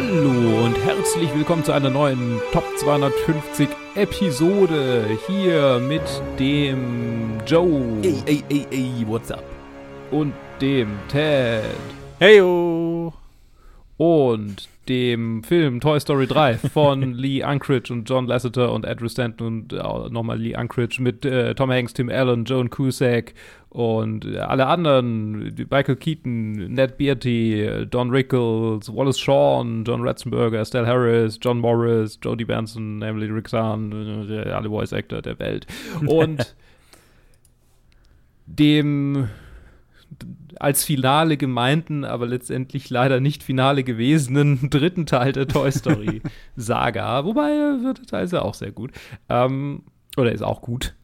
Hallo und herzlich willkommen zu einer neuen Top 250 Episode hier mit dem Joe. Ey, ey, ey, ey, what's up? Und dem Ted. Heyo! Und dem Film Toy Story 3 von Lee Unkrich und John Lasseter und Andrew Stanton und äh, nochmal Lee Unkrich mit äh, Tom Hanks, Tim Allen, Joan Cusack und äh, alle anderen, Michael Keaton, Ned Beatty, Don Rickles, Wallace Shawn, John Ratzenberger, Estelle Harris, John Morris, Jodie Benson, Emily Rixan, äh, alle Voice Actor der Welt. Und dem als Finale gemeinten, aber letztendlich leider nicht Finale gewesenen dritten Teil der Toy Story Saga. Wobei wird teilweise auch sehr gut. Ähm, oder ist auch gut.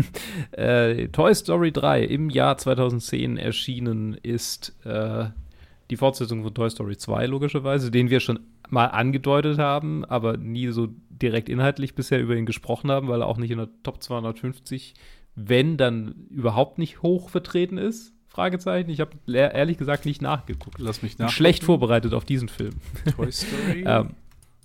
äh, Toy Story 3 im Jahr 2010 erschienen ist äh, die Fortsetzung von Toy Story 2, logischerweise, den wir schon mal angedeutet haben, aber nie so direkt inhaltlich bisher über ihn gesprochen haben, weil er auch nicht in der Top 250, wenn dann überhaupt nicht hoch vertreten ist. Fragezeichen. Ich habe ehrlich gesagt nicht nachgeguckt. Lass mich nach. Schlecht vorbereitet auf diesen Film. Toy Story? ähm,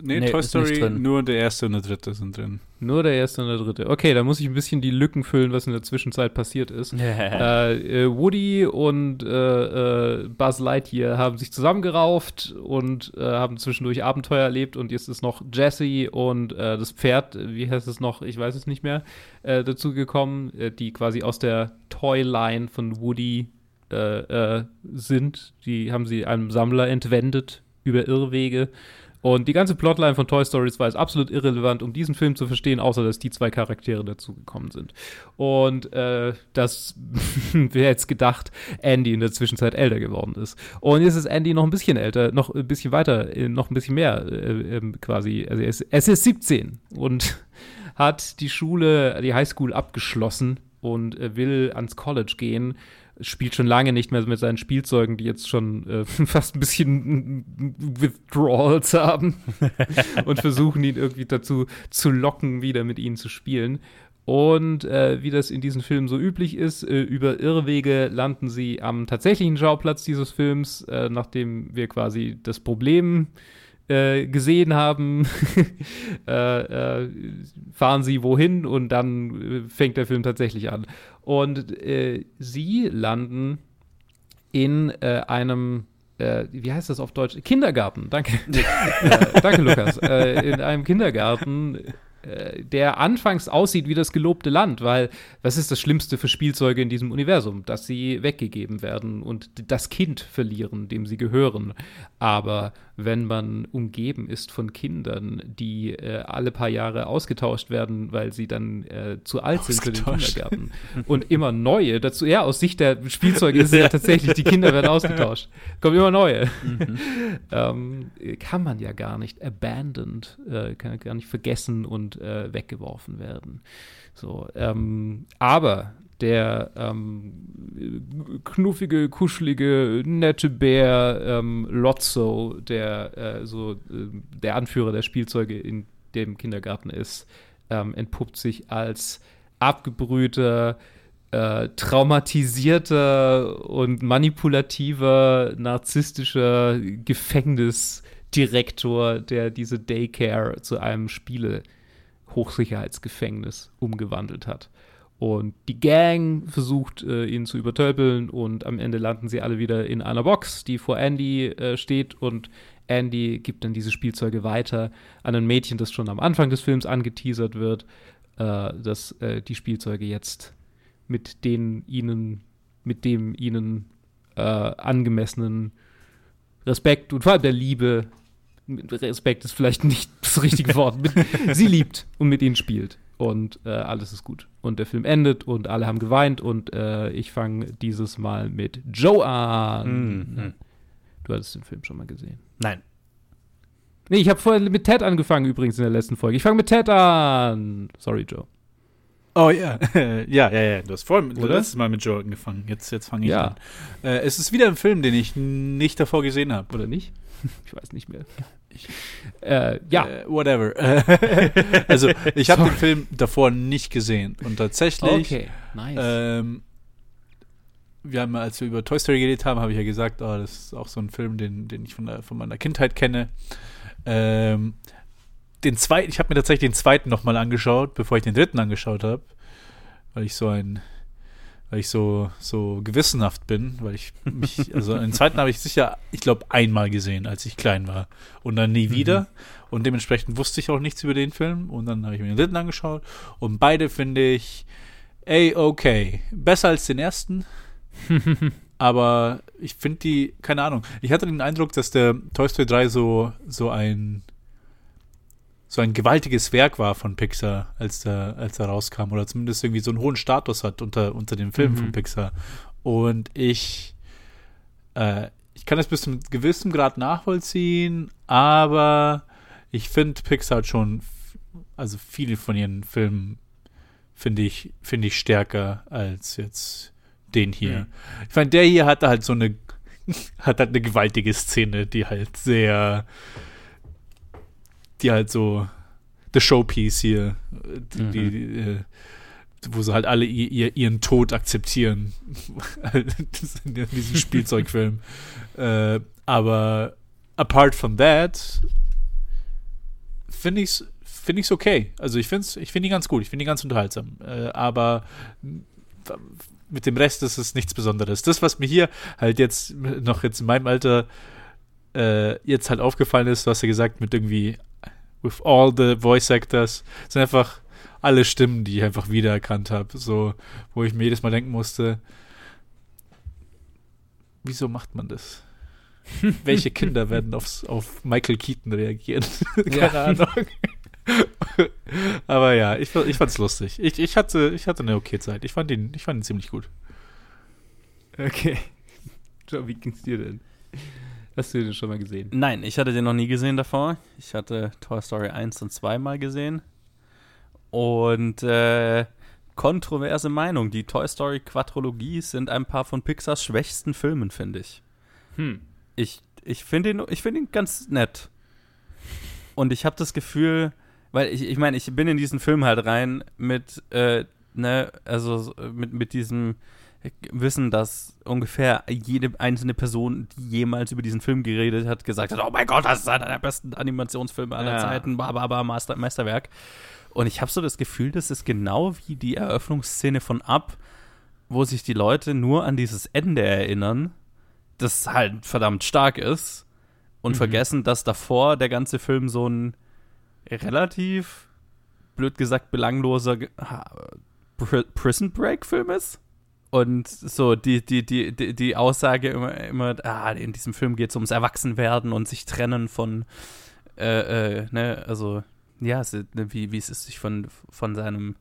nee, nee, Toy Story, nur der erste und der dritte sind drin. nur der erste und der dritte. Okay, da muss ich ein bisschen die Lücken füllen, was in der Zwischenzeit passiert ist. äh, äh, Woody und äh, äh, Buzz Lightyear haben sich zusammengerauft und äh, haben zwischendurch Abenteuer erlebt und jetzt ist noch Jesse und äh, das Pferd, wie heißt es noch, ich weiß es nicht mehr, äh, dazu gekommen, äh, die quasi aus der Toyline von Woody äh, äh, sind. Die haben sie einem Sammler entwendet über Irrwege. Und die ganze Plotline von Toy Story 2 ist absolut irrelevant, um diesen Film zu verstehen, außer dass die zwei Charaktere dazugekommen sind. Und äh, dass, wer jetzt gedacht, Andy in der Zwischenzeit älter geworden ist. Und jetzt ist Andy noch ein bisschen älter, noch ein bisschen weiter, äh, noch ein bisschen mehr äh, ähm, quasi. Also er ist, ist 17 und hat die Schule, die Highschool abgeschlossen und äh, will ans College gehen spielt schon lange nicht mehr mit seinen Spielzeugen, die jetzt schon äh, fast ein bisschen Withdrawals haben und versuchen ihn irgendwie dazu zu locken, wieder mit ihnen zu spielen. Und äh, wie das in diesen Filmen so üblich ist, äh, über Irrwege landen sie am tatsächlichen Schauplatz dieses Films, äh, nachdem wir quasi das Problem äh, gesehen haben, äh, äh, fahren sie wohin und dann äh, fängt der Film tatsächlich an. Und äh, sie landen in äh, einem äh, wie heißt das auf Deutsch? Kindergarten, danke. äh, danke, Lukas. Äh, in einem Kindergarten, äh, der anfangs aussieht wie das gelobte Land, weil was ist das Schlimmste für Spielzeuge in diesem Universum? Dass sie weggegeben werden und das Kind verlieren, dem sie gehören. Aber wenn man umgeben ist von Kindern, die äh, alle paar Jahre ausgetauscht werden, weil sie dann äh, zu alt sind für den. Kindergarten und immer neue dazu, ja, aus Sicht der Spielzeuge ist es ja tatsächlich, die Kinder werden ausgetauscht. Kommen immer neue. ähm, kann man ja gar nicht abandoned, äh, kann gar nicht vergessen und äh, weggeworfen werden. So, ähm, aber der ähm, knuffige, kuschelige, nette Bär ähm, Lotso, der äh, so äh, der Anführer der Spielzeuge in dem Kindergarten ist, ähm, entpuppt sich als abgebrühter, äh, traumatisierter und manipulativer, narzisstischer Gefängnisdirektor, der diese Daycare zu einem Spiele-Hochsicherheitsgefängnis umgewandelt hat. Und die Gang versucht, äh, ihn zu übertölpeln und am Ende landen sie alle wieder in einer Box, die vor Andy äh, steht und Andy gibt dann diese Spielzeuge weiter an ein Mädchen, das schon am Anfang des Films angeteasert wird, äh, dass äh, die Spielzeuge jetzt mit den ihnen, mit dem ihnen äh, angemessenen Respekt und vor allem der Liebe, Respekt ist vielleicht nicht das richtige Wort, sie liebt und mit ihnen spielt. Und äh, alles ist gut. Und der Film endet und alle haben geweint und äh, ich fange dieses Mal mit Joe an. Mhm. Du hattest den Film schon mal gesehen. Nein. Nee, ich habe vorher mit Ted angefangen übrigens in der letzten Folge. Ich fange mit Ted an. Sorry, Joe. Oh ja, ja, ja, ja. Du hast vorhin Oder? letztes Mal mit Joe angefangen. Jetzt, jetzt fange ich Ja. an. Äh, es ist wieder ein Film, den ich nicht davor gesehen habe. Oder nicht? Ich weiß nicht mehr. Äh, ja. Äh, whatever. also, ich habe den Film davor nicht gesehen. Und tatsächlich okay, nice. ähm, wir haben, als wir über Toy Story geredet haben, habe ich ja gesagt, oh, das ist auch so ein Film, den, den ich von, der, von meiner Kindheit kenne. Ähm, den zweiten, ich habe mir tatsächlich den zweiten nochmal angeschaut, bevor ich den dritten angeschaut habe, weil ich so ein, weil ich so, so gewissenhaft bin, weil ich mich, also den zweiten habe ich sicher, ich glaube, einmal gesehen, als ich klein war. Und dann nie mhm. wieder. Und dementsprechend wusste ich auch nichts über den Film. Und dann habe ich mir den dritten angeschaut. Und beide finde ich, ey, okay, besser als den ersten, aber ich finde die, keine Ahnung, ich hatte den Eindruck, dass der Toy Story 3 so, so ein so ein gewaltiges Werk war von Pixar, als er, als er rauskam, oder zumindest irgendwie so einen hohen Status hat unter, unter den Filmen mhm. von Pixar. Und ich, äh, ich kann das bis zu einem gewissen Grad nachvollziehen, aber ich finde Pixar hat schon, also viele von ihren Filmen finde ich, finde ich stärker als jetzt den hier. Mhm. Ich meine, der hier hatte halt so eine, hat halt eine gewaltige Szene, die halt sehr, die halt so the Showpiece hier, die, mhm. die äh, wo sie halt alle ihr, ihren Tod akzeptieren. in diesem Spielzeugfilm. äh, aber apart from that, finde ich es finde ich's okay. Also ich finde ich find ihn ganz gut, ich finde ihn ganz unterhaltsam. Äh, aber mit dem Rest ist es nichts Besonderes. Das, was mir hier halt jetzt noch jetzt in meinem Alter äh, jetzt halt aufgefallen ist, du hast ja gesagt, mit irgendwie with all the voice actors. sind einfach alle Stimmen, die ich einfach wiedererkannt habe. So, wo ich mir jedes Mal denken musste, wieso macht man das? Welche Kinder werden aufs, auf Michael Keaton reagieren? Keine ja. Ahnung. Aber ja, ich, ich fand's lustig. Ich, ich, hatte, ich hatte eine okay Zeit. Ich fand ihn, ich fand ihn ziemlich gut. Okay. Joe, wie ging's dir denn? Hast du den schon mal gesehen? Nein, ich hatte den noch nie gesehen davor. Ich hatte Toy Story 1 und 2 mal gesehen. Und äh, kontroverse Meinung. Die Toy Story Quadrologie sind ein paar von Pixars schwächsten Filmen, finde ich. Hm. Ich, ich finde ihn, find ihn ganz nett. Und ich habe das Gefühl, weil ich, ich meine, ich bin in diesen Film halt rein mit, äh, ne, also mit, mit diesem wissen, dass ungefähr jede einzelne Person, die jemals über diesen Film geredet hat, gesagt hat, oh mein Gott, das ist einer der besten Animationsfilme aller ja. Zeiten, aber Master, Meisterwerk. Und ich habe so das Gefühl, das ist genau wie die Eröffnungsszene von Up, wo sich die Leute nur an dieses Ende erinnern, das halt verdammt stark ist und mhm. vergessen, dass davor der ganze Film so ein relativ, blöd gesagt, belangloser Prison Break Film ist. Und so die, die, die, die, die Aussage immer, immer, ah, in diesem Film geht es ums Erwachsenwerden und sich trennen von, äh, äh, ne, also, ja, ne, wie, wie es ist, sich von, von seinem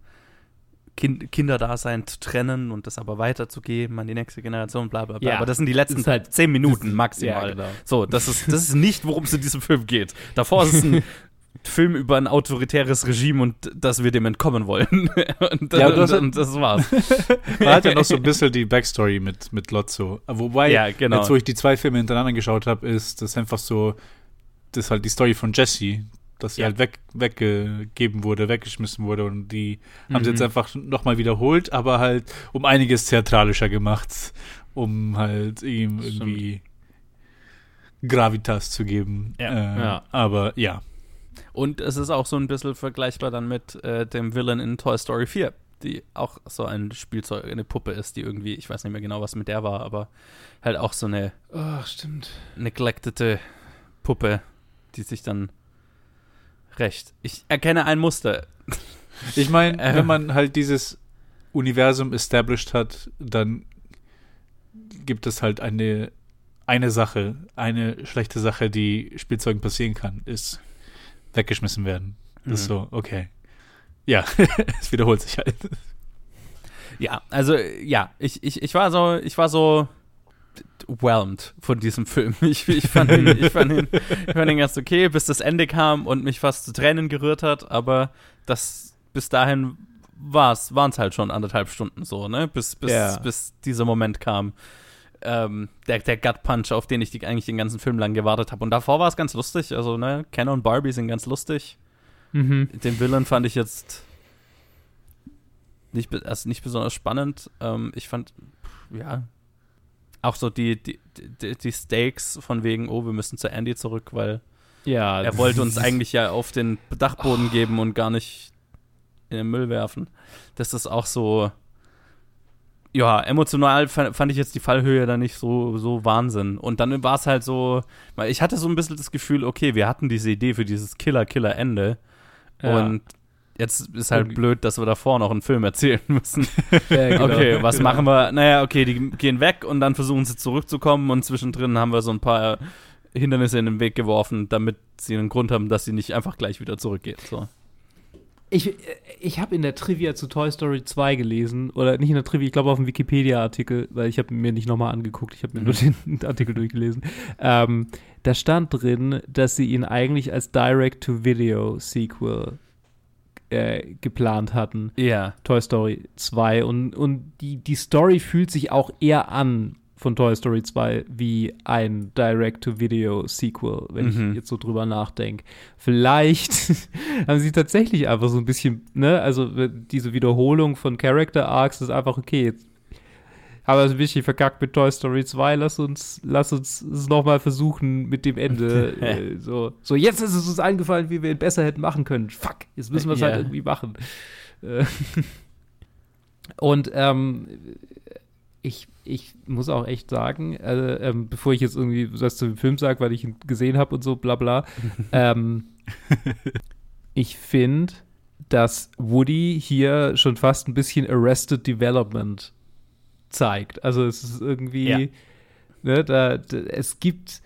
kind, Kinderdasein zu trennen und das aber weiterzugeben an die nächste Generation, bla bla bla. Ja, aber das sind die letzten halt zehn Minuten maximal. Ja, genau. So, das ist, das ist nicht, worum es in diesem Film geht. Davor ist es ein Film über ein autoritäres Regime und dass wir dem entkommen wollen. und, ja, und, und, das war's. Man hat ja noch so ein bisschen die Backstory mit, mit Lotso. Wobei, ja, genau. jetzt wo ich die zwei Filme hintereinander geschaut habe, ist das einfach so, das ist halt die Story von Jesse, dass sie ja. halt weg, weggegeben wurde, weggeschmissen wurde und die mhm. haben sie jetzt mhm. einfach nochmal wiederholt, aber halt um einiges theatralischer gemacht, um halt ihm irgendwie Gravitas zu geben. Ja. Äh, ja. Aber ja. Und es ist auch so ein bisschen vergleichbar dann mit äh, dem Villain in Toy Story 4, die auch so ein Spielzeug, eine Puppe ist, die irgendwie, ich weiß nicht mehr genau, was mit der war, aber halt auch so eine oh, stimmt. neglectete Puppe, die sich dann recht. Ich erkenne ein Muster. Ich meine, äh, wenn man halt dieses Universum established hat, dann gibt es halt eine eine Sache, eine schlechte Sache, die Spielzeugen passieren kann, ist weggeschmissen werden. Das mhm. ist so, okay. Ja, es wiederholt sich halt. Ja, also ja, ich, ich, ich war so, ich war so whelmed von diesem Film. Ich, ich, fand ihn, ich, fand ihn, ich fand ihn ganz okay, bis das Ende kam und mich fast zu Tränen gerührt hat, aber das bis dahin waren es halt schon anderthalb Stunden so, ne? Bis, bis, yeah. bis dieser Moment kam ähm, der, der Gut Punch, auf den ich die, eigentlich den ganzen Film lang gewartet habe. Und davor war es ganz lustig. Also, ne, Ken und Barbie sind ganz lustig. Mhm. Den Villain fand ich jetzt nicht, also nicht besonders spannend. Ähm, ich fand, ja, auch so die, die, die, die Stakes von wegen, oh, wir müssen zu Andy zurück, weil ja, er wollte uns eigentlich ja auf den Dachboden oh. geben und gar nicht in den Müll werfen. Das ist auch so, ja, emotional fand ich jetzt die Fallhöhe da nicht so, so Wahnsinn. Und dann war es halt so, weil ich hatte so ein bisschen das Gefühl, okay, wir hatten diese Idee für dieses Killer-Killer-Ende. Ja. Und jetzt ist halt blöd, dass wir davor noch einen Film erzählen müssen. Ja, genau. Okay, was genau. machen wir? Naja, okay, die gehen weg und dann versuchen sie zurückzukommen und zwischendrin haben wir so ein paar Hindernisse in den Weg geworfen, damit sie einen Grund haben, dass sie nicht einfach gleich wieder zurückgehen. So. Ich, ich habe in der Trivia zu Toy Story 2 gelesen, oder nicht in der Trivia, ich glaube auf dem Wikipedia-Artikel, weil ich habe mir nicht nochmal angeguckt, ich habe mir mhm. nur den Artikel durchgelesen. Ähm, da stand drin, dass sie ihn eigentlich als Direct-to-Video-Sequel äh, geplant hatten. Ja. Toy Story 2. Und, und die, die Story fühlt sich auch eher an von Toy Story 2 wie ein Direct-to-Video-Sequel, wenn mhm. ich jetzt so drüber nachdenke. Vielleicht haben sie tatsächlich einfach so ein bisschen, ne, also diese Wiederholung von Character Arcs ist einfach okay. Jetzt haben wir es ein bisschen verkackt mit Toy Story 2. Lass uns, lass uns es nochmal versuchen mit dem Ende. äh, so, so, jetzt ist es uns eingefallen, wie wir ihn besser hätten machen können. Fuck, jetzt müssen wir es yeah. halt irgendwie machen. Äh, Und ähm, ich, ich muss auch echt sagen, äh, ähm, bevor ich jetzt irgendwie was zu dem Film sage, weil ich ihn gesehen habe und so, bla bla, ähm, ich finde, dass Woody hier schon fast ein bisschen Arrested Development zeigt. Also es ist irgendwie, ja. ne, da, da, es gibt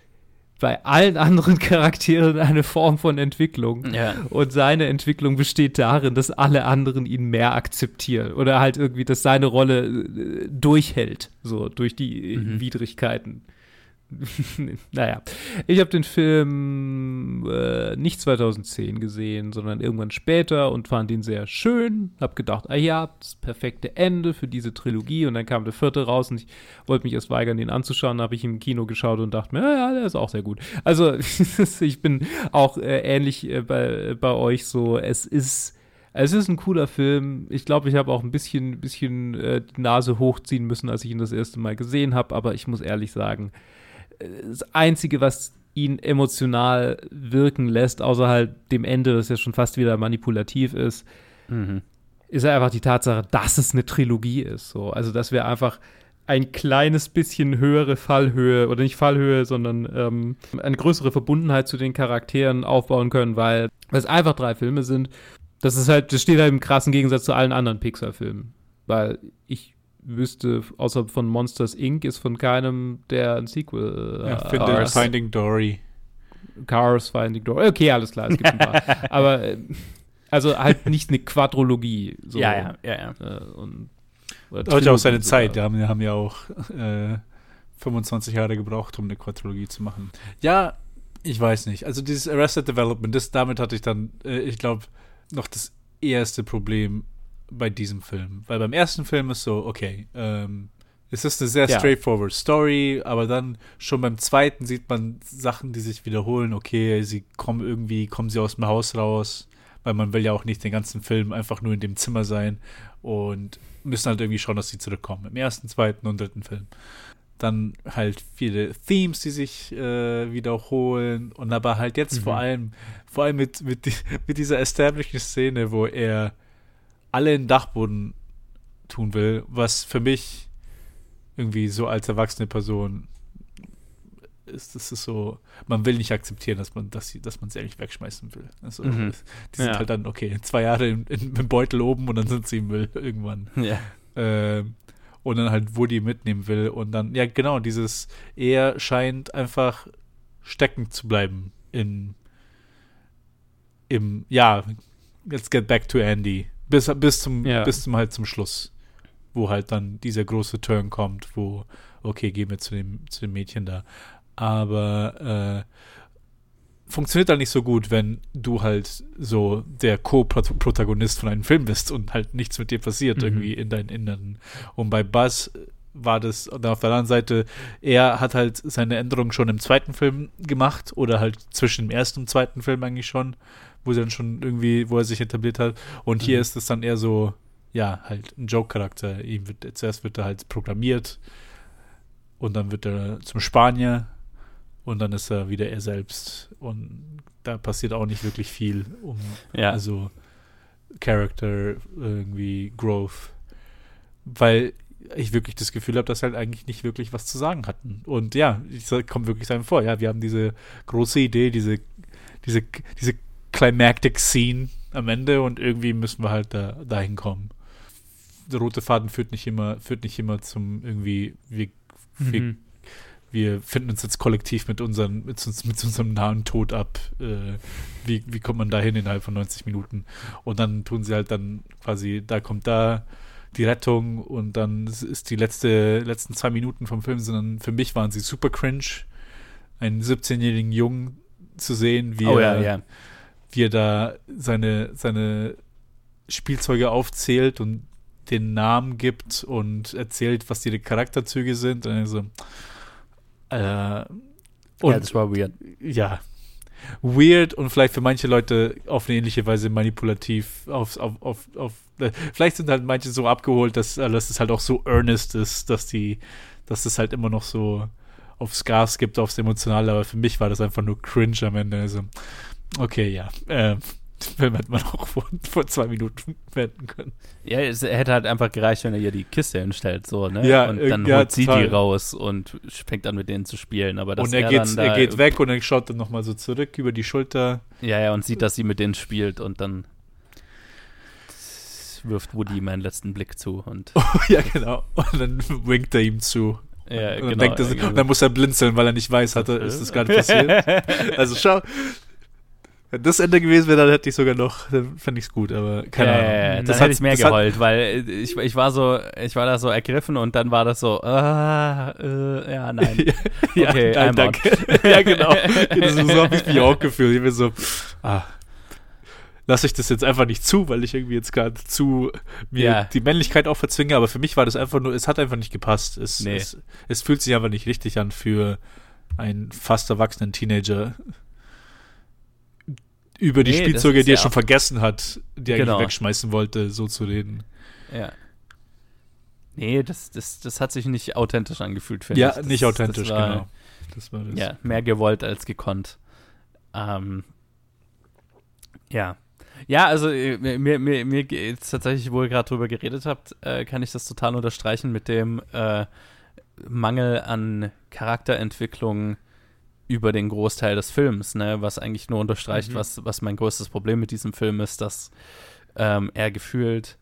bei allen anderen Charakteren eine Form von Entwicklung. Ja. Und seine Entwicklung besteht darin, dass alle anderen ihn mehr akzeptieren. Oder halt irgendwie, dass seine Rolle äh, durchhält, so durch die mhm. Widrigkeiten. naja, ich habe den Film äh, nicht 2010 gesehen, sondern irgendwann später und fand ihn sehr schön. Hab gedacht, ah ja, das perfekte Ende für diese Trilogie. Und dann kam der vierte raus und ich wollte mich erst weigern, ihn anzuschauen. Habe ich im Kino geschaut und dachte mir, ja, ja, der ist auch sehr gut. Also ich bin auch äh, ähnlich äh, bei, bei euch so. Es ist es ist ein cooler Film. Ich glaube, ich habe auch ein bisschen, bisschen äh, die Nase hochziehen müssen, als ich ihn das erste Mal gesehen habe. Aber ich muss ehrlich sagen, das Einzige, was ihn emotional wirken lässt, außer halt dem Ende, das ja schon fast wieder manipulativ ist, mhm. ist einfach die Tatsache, dass es eine Trilogie ist. So. Also, dass wir einfach ein kleines bisschen höhere Fallhöhe oder nicht Fallhöhe, sondern ähm, eine größere Verbundenheit zu den Charakteren aufbauen können, weil es einfach drei Filme sind. Das ist halt, das steht halt im krassen Gegensatz zu allen anderen Pixar-Filmen. Weil ich wüsste, außer von Monsters Inc. ist von keinem der ein Sequel. Äh, ja, finde Cars. Finding Dory. Cars, Finding Dory. Okay, alles klar, es gibt ein paar. Aber äh, also halt nicht eine Quadrologie. So. Ja, ja, ja, ja. Äh, und, Hat ja auch seine Zeit, die haben, haben ja auch äh, 25 Jahre gebraucht, um eine Quadrologie zu machen. Ja, ich weiß nicht. Also dieses Arrested Development, das, damit hatte ich dann, äh, ich glaube, noch das erste Problem bei diesem Film. Weil beim ersten Film ist so, okay, ähm, es ist eine sehr ja. straightforward Story, aber dann schon beim zweiten sieht man Sachen, die sich wiederholen. Okay, sie kommen irgendwie, kommen sie aus dem Haus raus, weil man will ja auch nicht den ganzen Film einfach nur in dem Zimmer sein und müssen halt irgendwie schauen, dass sie zurückkommen. Im ersten, zweiten und dritten Film. Dann halt viele Themes, die sich äh, wiederholen und aber halt jetzt mhm. vor allem, vor allem mit, mit, mit dieser establishing Szene, wo er alle in den Dachboden tun will, was für mich irgendwie so als erwachsene Person ist, das ist so, man will nicht akzeptieren, dass man, dass sie, dass man sie eigentlich wegschmeißen will. Also, mhm. Die sind ja. halt dann, okay, zwei Jahre im Beutel oben und dann sind sie im Müll irgendwann. Ja. Ähm, und dann halt Woody mitnehmen will und dann, ja, genau, dieses, er scheint einfach stecken zu bleiben in, im, ja, let's get back to Andy. Bis, bis, zum, ja. bis zum halt zum Schluss. Wo halt dann dieser große Turn kommt, wo, okay, gehen wir zu dem, zu dem Mädchen da. Aber äh, funktioniert halt nicht so gut, wenn du halt so der Co-Protagonist von einem Film bist und halt nichts mit dir passiert, mhm. irgendwie in deinen Inneren. Und bei Buzz war das dann auf der anderen Seite, er hat halt seine Änderungen schon im zweiten Film gemacht oder halt zwischen dem ersten und zweiten Film eigentlich schon wo sie dann schon irgendwie, wo er sich etabliert hat. Und hier mhm. ist es dann eher so, ja, halt ein Joke-Charakter. Ihm wird, zuerst wird er halt programmiert und dann wird er zum Spanier und dann ist er wieder er selbst. Und da passiert auch nicht wirklich viel, um Ja. also Character irgendwie Growth. Weil ich wirklich das Gefühl habe, dass halt eigentlich nicht wirklich was zu sagen hatten. Und ja, ich kommt wirklich sein vor. Ja, wir haben diese große Idee, diese, diese, diese Climactic Scene am Ende und irgendwie müssen wir halt da dahin kommen. Der rote Faden führt nicht immer, führt nicht immer zum irgendwie, wir, wir Mhm. wir finden uns jetzt kollektiv mit, unseren, mit, uns, mit unserem nahen Tod ab. Äh, wie, wie kommt man da hin innerhalb von 90 Minuten? Und dann tun sie halt dann quasi, da kommt da die Rettung und dann ist- die letzte, letzten zwei Minuten vom Film, sondern für mich waren sie super cringe, einen 17-jährigen Jungen zu sehen, wie, oh er, ja, ja. Wie er da seine, seine Spielzeuge aufzählt und den Namen gibt und erzählt, was die Charakterzüge sind. Und also, äh, und ja, das war weird. ja, weird und vielleicht für manche Leute auf eine ähnliche Weise manipulativ. Auf, auf, auf, auf, äh, vielleicht sind halt manche so abgeholt, dass, äh, dass es halt auch so earnest ist, dass die, dass es halt immer noch so aufs Gas gibt, aufs Emotionale, aber für mich war das einfach nur cringe am Ende. Also, okay, ja. Ähm, Film hätte man auch vor, vor zwei Minuten wenden können. Ja, es hätte halt einfach gereicht, wenn er ihr die Kiste hinstellt, so, ne? Ja, und äh, dann ja, holt sie total. die raus und fängt an mit denen zu spielen. Aber und er, er, geht, dann er geht weg und er schaut dann nochmal so zurück über die Schulter. Ja, ja, und sieht, dass sie mit denen spielt und dann wirft Woody meinen letzten Blick zu und ja, genau. Und dann winkt er ihm zu. ja, und dann, genau, denkt er, genau. dann muss er blinzeln, weil er nicht weiß, hat er, ist das gerade passiert. Also schau, wenn das Ende gewesen wäre, dann hätte ich sogar noch, dann fände ich es gut, aber keine ja, Ahnung. ja, ja, Das dann hätte ich mehr das geheult, weil ich, ich war so, ich war da so ergriffen und dann war das so, ah, äh, ja, nein. ja, Okay, nein, I'm out. danke. ja, genau. So, so habe ich mich auch gefühlt. Ich bin so, ah, lasse ich das jetzt einfach nicht zu, weil ich irgendwie jetzt gerade zu mir Ja. die Männlichkeit auch verzwinge, aber für mich war das einfach nur, es hat einfach nicht gepasst. Es, Nee. es, es fühlt sich einfach nicht richtig an für einen fast erwachsenen Teenager über die Nee, Spielzeuge, die er ja schon vergessen hat, die er Genau. eigentlich wegschmeißen wollte, so zu reden. Ja. Nee, das, das, das hat sich nicht authentisch angefühlt, finde Ja, ich. Das, nicht authentisch, war, genau. Das war das. Ja, mehr gewollt als gekonnt. Ähm, ja. Ja, also äh, mir, mir, mir geht's tatsächlich, wo ihr gerade drüber geredet habt, äh, kann ich das total unterstreichen mit dem äh, Mangel an Charakterentwicklung über den Großteil des Films, ne? was eigentlich nur unterstreicht, Mhm. was, was mein größtes Problem mit diesem Film ist, dass ähm, er gefühlt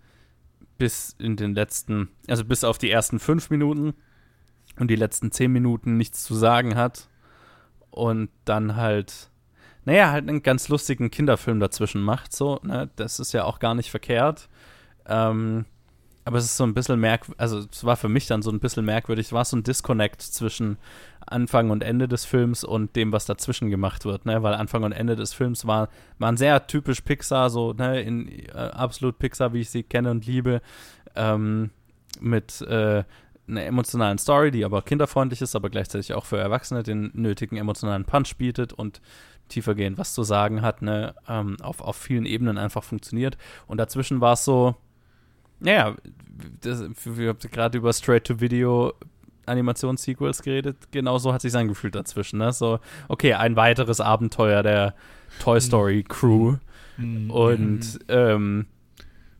bis in den letzten, also bis auf die ersten fünf Minuten und die letzten zehn Minuten nichts zu sagen hat und dann halt, naja, halt einen ganz lustigen Kinderfilm dazwischen macht, so, ne, das ist ja auch gar nicht verkehrt, ähm, aber es ist so ein bisschen merkwürdig, also es war für mich dann so ein bisschen merkwürdig, es war so ein Disconnect zwischen Anfang und Ende des Films und dem, was dazwischen gemacht wird, ne, weil Anfang und Ende des Films war, waren sehr typisch Pixar, so, ne, in äh, absolut Pixar, wie ich sie kenne und liebe, ähm, mit äh, einer emotionalen Story, die aber kinderfreundlich ist, aber gleichzeitig auch für Erwachsene den nötigen emotionalen Punch bietet und tiefergehend was zu sagen hat, ne, ähm, auf, auf vielen Ebenen einfach funktioniert. Und dazwischen war es so, naja, das, wir haben gerade über Straight-to-Video Animationssequels geredet, genauso hat sich angefühlt dazwischen, ne, so, okay, ein weiteres Abenteuer der Toy Story Crew Mhm. und ähm,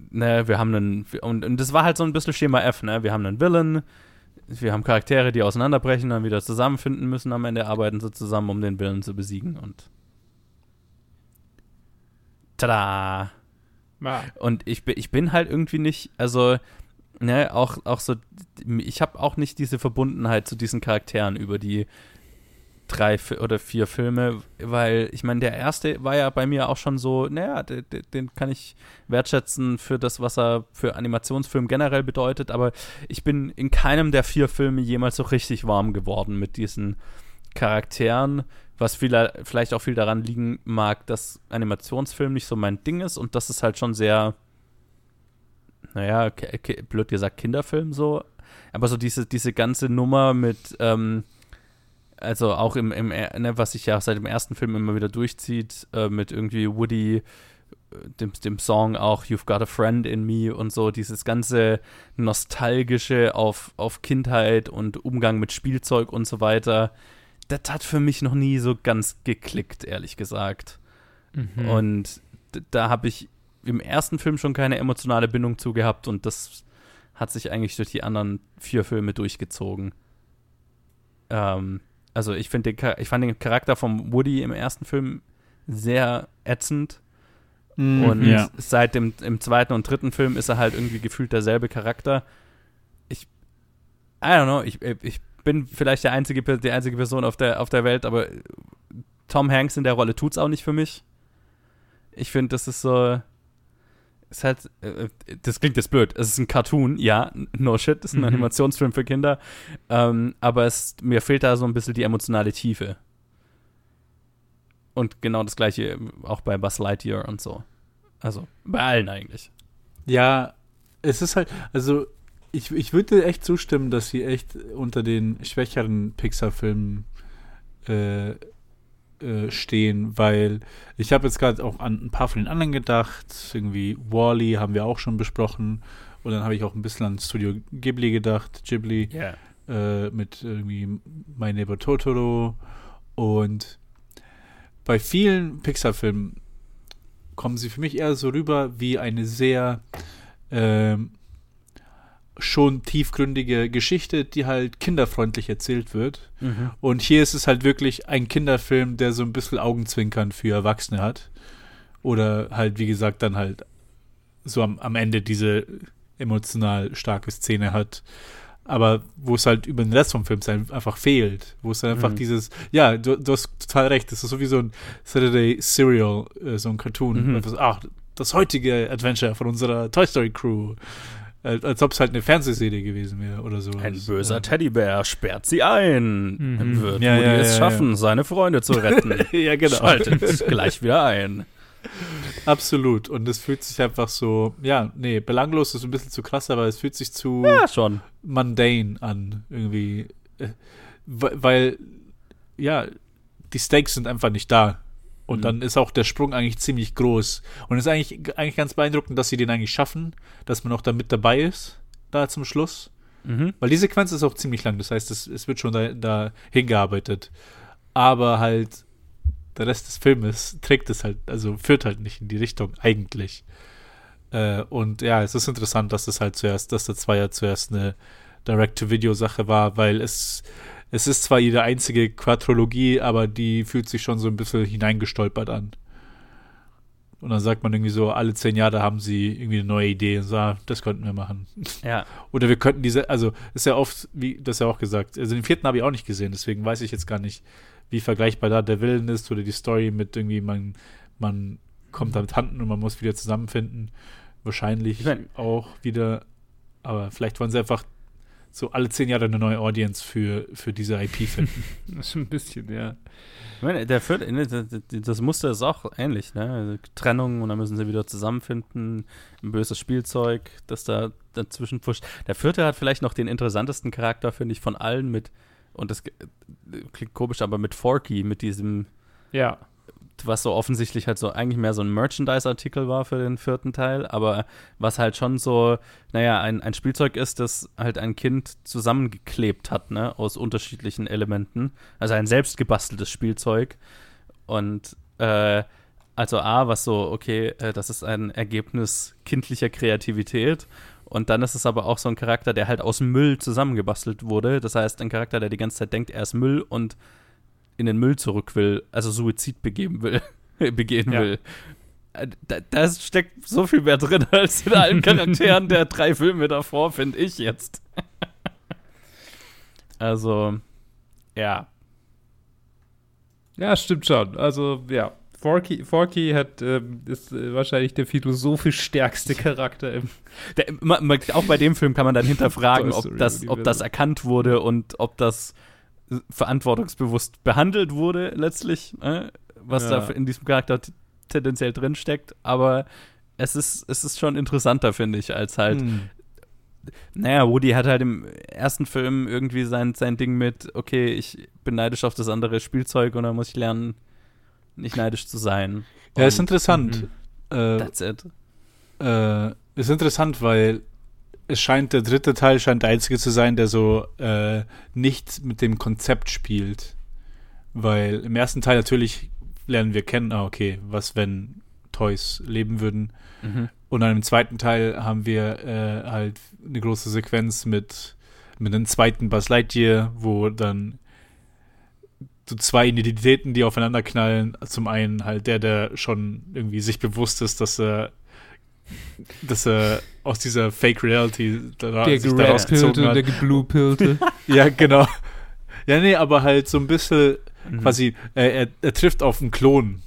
ne, wir haben einen, und, und das war halt so ein bisschen Schema F, ne? Wir haben einen Villain, wir haben Charaktere, die auseinanderbrechen, dann wieder zusammenfinden müssen, am Ende arbeiten sie zusammen, um den Villain zu besiegen und tada! Ja. Und ich, ich bin halt irgendwie nicht, also, ne, auch, auch so, ich habe auch nicht diese Verbundenheit zu diesen Charakteren über die drei oder vier Filme, weil ich meine, der erste war ja bei mir auch schon so, naja, de- de- den kann ich wertschätzen für das, was er für Animationsfilm generell bedeutet, aber ich bin in keinem der vier Filme jemals so richtig warm geworden mit diesen Charakteren, was viel, vielleicht auch viel daran liegen mag, dass Animationsfilm nicht so mein Ding ist und das ist halt schon sehr, naja, blöd gesagt, Kinderfilm so. Aber so diese, diese ganze Nummer mit, ähm, also auch im, im er- ne, was sich ja seit dem ersten Film immer wieder durchzieht, äh, mit irgendwie Woody dem, dem Song auch You've Got a Friend in Me und so, dieses ganze Nostalgische auf, auf Kindheit und Umgang mit Spielzeug und so weiter, das hat für mich noch nie so ganz geklickt, ehrlich gesagt. Mhm. Und da habe ich im ersten Film schon keine emotionale Bindung zu gehabt und das hat sich eigentlich durch die anderen vier Filme durchgezogen. Ähm, also ich finde ich fand den Charakter vom Woody im ersten Film sehr ätzend. Mhm, und ja. seit dem im zweiten und dritten Film ist er halt irgendwie gefühlt derselbe Charakter. Ich, I don't know, ich, ich bin vielleicht der einzige, die einzige Person auf der, auf der Welt, aber Tom Hanks in der Rolle tut's auch nicht für mich. Ich finde, das ist so, ist halt, äh, das klingt jetzt blöd. Es ist ein Cartoon, ja, no shit, das ist ein mhm. Animationsfilm für Kinder. Ähm, aber es, mir fehlt da so ein bisschen die emotionale Tiefe. Und genau das gleiche auch bei Buzz Lightyear und so. Also bei allen eigentlich. Ja, es ist halt, also ich, ich würde echt zustimmen, dass sie echt unter den schwächeren Pixar-Filmen äh, äh, stehen, weil ich habe jetzt gerade auch an ein paar von den anderen gedacht. Irgendwie Wally -E haben wir auch schon besprochen. Und dann habe ich auch ein bisschen an Studio Ghibli gedacht, Ghibli, yeah. äh, mit irgendwie My Neighbor Totoro. Und bei vielen Pixar-Filmen kommen sie für mich eher so rüber wie eine sehr ähm, schon tiefgründige Geschichte, die halt kinderfreundlich erzählt wird. Mhm. Und hier ist es halt wirklich ein Kinderfilm, der so ein bisschen Augenzwinkern für Erwachsene hat. Oder halt, wie gesagt, dann halt so am, am Ende diese emotional starke Szene hat. Aber wo es halt über den Rest vom Film einfach fehlt. Wo es dann einfach mhm. dieses, ja, du, du, hast total recht, das ist so wie so ein Saturday Serial, äh, so ein Cartoon. Mhm. Ach, das heutige Adventure von unserer Toy Story Crew. Als, als ob es halt eine Fernsehserie gewesen wäre oder so. Ein böser ja. Teddybär sperrt sie ein. Mhm. Wird ja, Woody ja, es schaffen, seine Freunde zu retten. ja, genau. Schaltet gleich wieder ein. Absolut. Und es fühlt sich einfach so, ja, nee, belanglos ist ein bisschen zu krass, aber es fühlt sich zu ja, schon. mundane an, irgendwie. Äh, weil, ja, die Stakes sind einfach nicht da. Und mhm. dann ist auch der Sprung eigentlich ziemlich groß. Und es ist eigentlich, eigentlich ganz beeindruckend, dass sie den eigentlich schaffen, dass man auch da mit dabei ist, da zum Schluss. Mhm. Weil die Sequenz ist auch ziemlich lang, das heißt, es, es wird schon da, da hingearbeitet. Aber halt, der Rest des Filmes trägt es halt, also führt halt nicht in die Richtung, eigentlich. Äh, und ja, es ist interessant, dass das halt zuerst, dass der Zweier zuerst eine Direct-to-Video-Sache war, weil es es ist zwar ihre einzige Quadrologie, aber die fühlt sich schon so ein bisschen hineingestolpert an. Und dann sagt man irgendwie so, alle zehn Jahre haben sie irgendwie eine neue Idee und sagt, ah, das könnten wir machen. Ja. Oder wir könnten diese, also ist ja oft, wie das ja auch gesagt, also den vierten habe ich auch nicht gesehen, deswegen weiß ich jetzt gar nicht, wie vergleichbar da der Willen ist oder die Story mit irgendwie, man, man kommt da mit Handen und man muss wieder zusammenfinden. Wahrscheinlich ich mein, auch wieder, aber vielleicht wollen sie einfach so alle zehn Jahre eine neue Audience für, für diese IP finden. das ist ein bisschen, ja. Ich meine, der vierte, ne, das Muster ist auch ähnlich, ne? Also Trennung und dann müssen sie wieder zusammenfinden, ein böses Spielzeug, das da dazwischen pusht. Der vierte hat vielleicht noch den interessantesten Charakter, finde ich, von allen mit, und das klingt komisch, aber mit Forky, mit diesem ja was so offensichtlich halt so eigentlich mehr so ein Merchandise-Artikel war für den vierten Teil, aber was halt schon so, naja, ein, ein Spielzeug ist, das halt ein Kind zusammengeklebt hat, ne, aus unterschiedlichen Elementen. Also ein selbstgebasteltes Spielzeug. Und äh, also A, was so, okay, äh, das ist ein Ergebnis kindlicher Kreativität. Und dann ist es aber auch so ein Charakter, der halt aus Müll zusammengebastelt wurde. Das heißt, ein Charakter, der die ganze Zeit denkt, er ist Müll und in den Müll zurück will, also Suizid begeben will, begehen ja. will. Äh, da, da, steckt so viel mehr drin als in allen Charakteren der drei Filme davor, finde ich jetzt. also, ja. Ja, stimmt schon. Also, ja. Forky, Forky hat, ähm, ist äh, wahrscheinlich der philosophisch stärkste Charakter im. Der, auch bei dem Film kann man dann hinterfragen, ob das, ob das erkannt wurde und ob das verantwortungsbewusst behandelt wurde, letztlich, äh, was ja. da in diesem Charakter tendenziell drinsteckt. Aber es ist, es ist schon interessanter, finde ich, als halt. Hm. Naja, Woody hat halt im ersten Film irgendwie sein, sein Ding mit, okay, ich bin neidisch auf das andere Spielzeug und dann muss ich lernen, nicht neidisch zu sein. Ja, ist interessant. Mhm. Äh, That's it. Äh, ist interessant, weil es scheint, der dritte Teil scheint der einzige zu sein, der so äh, nicht mit dem Konzept spielt. Weil im ersten Teil natürlich lernen wir kennen, ah, okay, was, wenn Toys leben würden. Mhm. Und dann im zweiten Teil haben wir äh, halt eine große Sequenz mit, mit einem zweiten Buzz Lightyear, wo dann so zwei Identitäten, die aufeinander knallen. Zum einen halt der, der schon irgendwie sich bewusst ist, dass er dass er aus dieser Fake Reality da, der sich daraus gezogen hat. Der gebluepillte. ja, genau. Ja, nee, aber halt so ein bisschen mhm. quasi, äh, er, er trifft auf einen Klon.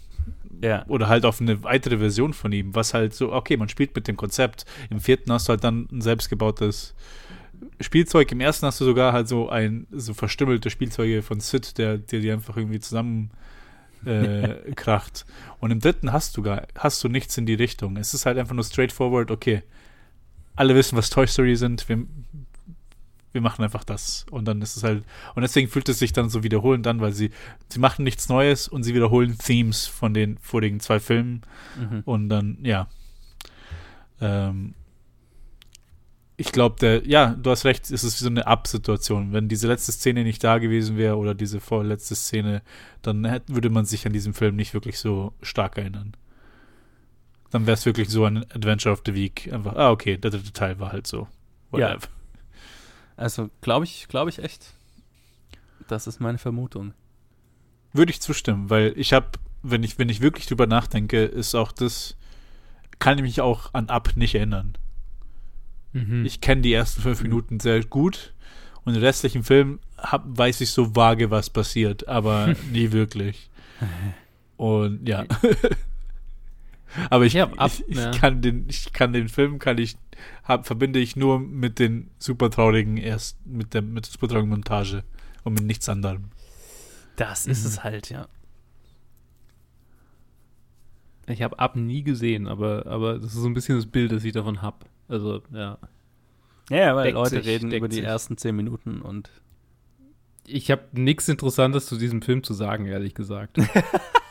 Ja. Oder halt auf eine weitere Version von ihm, was halt so, okay, man spielt mit dem Konzept. Im vierten hast du halt dann ein selbstgebautes Spielzeug. Im ersten hast du sogar halt so ein, so verstümmelte Spielzeuge von Sid, der, der die einfach irgendwie zusammen äh, kracht. Und im dritten hast du gar, hast du nichts in die Richtung. Es ist halt einfach nur straightforward, okay. Alle wissen, was Toy Story sind. Wir, wir machen einfach das. Und dann ist es halt, und deswegen fühlt es sich dann so wiederholend an, weil sie, sie machen nichts Neues und sie wiederholen Themes von den vorigen zwei Filmen. Mhm. Und dann, ja. Ähm, ich glaube, der, ja, du hast recht, es ist wie so eine Ab-Situation. Wenn diese letzte Szene nicht da gewesen wäre oder diese vorletzte Szene, dann hätte, würde man sich an diesem Film nicht wirklich so stark erinnern. Dann wäre es wirklich so ein Adventure of the Week. Einfach, ah, okay, der dritte Teil war halt so. Whatever. Ja. Also, glaube ich, glaube ich echt. Das ist meine Vermutung. Würde ich zustimmen, weil ich habe, wenn ich, wenn ich wirklich drüber nachdenke, ist auch das, kann ich mich auch an Ab nicht erinnern. Mhm. Ich kenne die ersten fünf Minuten sehr gut und im restlichen Film hab, weiß ich so vage, was passiert, aber nie wirklich. Und ja. aber ich, ja, ab, ich, ich ja. kann den, ich kann den Film, kann ich, hab, verbinde ich nur mit den super traurigen erst, mit der, mit der super traurigen Montage und mit nichts anderem. Das ist mhm. es halt, ja. Ich habe Ab nie gesehen, aber, aber das ist so ein bisschen das Bild, das ich davon habe. Also, ja. Ja, weil deckt Leute sich, reden über die sich. ersten zehn Minuten und. Ich habe nichts Interessantes zu diesem Film zu sagen, ehrlich gesagt.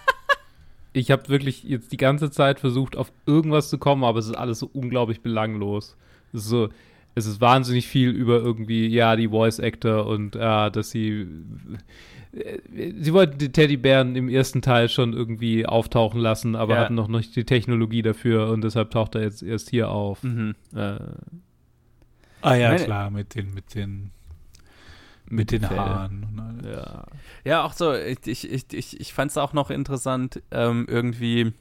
ich habe wirklich jetzt die ganze Zeit versucht, auf irgendwas zu kommen, aber es ist alles so unglaublich belanglos. Es ist so, es ist wahnsinnig viel über irgendwie, ja, die Voice Actor und ja, dass sie. Äh, sie wollten die Teddybären im ersten Teil schon irgendwie auftauchen lassen, aber ja. hatten noch nicht die Technologie dafür und deshalb taucht er jetzt erst hier auf. Mhm. Äh, Ah ja, meine, klar, mit den, mit den, mit den Haaren und alles. Ja. ja, auch so, ich, ich, ich, ich fand es auch noch interessant, ähm, irgendwie.